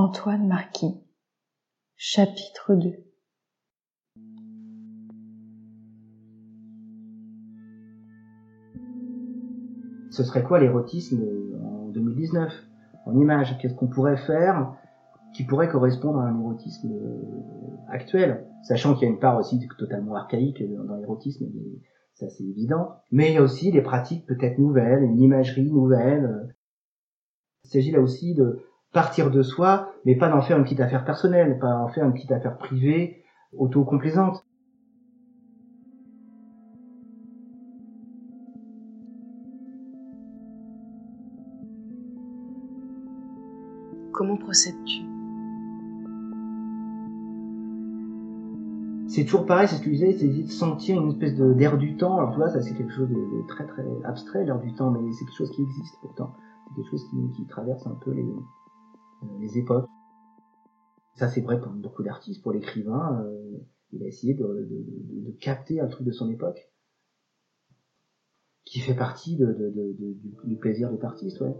Antoine Marquis. Chapitre 2 Ce serait quoi l'érotisme en 2019 En image, qu'est-ce qu'on pourrait faire qui pourrait correspondre à un érotisme actuel? Sachant qu'il y a une part aussi totalement archaïque dans l'érotisme, ça c'est évident. Mais il y a aussi des pratiques peut-être nouvelles, une imagerie nouvelle. Il s'agit là aussi de partir de soi, mais pas d'en faire une petite affaire personnelle, pas en faire une petite affaire privée, autocomplaisante. Comment procèdes-tu? C'est toujours pareil, c'est ce que tu disais, c'est de sentir une espèce d'air du temps. Alors tu vois, ça c'est quelque chose de, très très abstrait, l'air du temps, mais c'est quelque chose qui existe pourtant. C'est quelque chose qui, traverse un peu les, les époques. Ça c'est vrai pour beaucoup d'artistes, pour l'écrivain, euh, il a essayé de, de, de, capter un truc de son époque qui fait partie du, plaisir d'être artiste, ouais.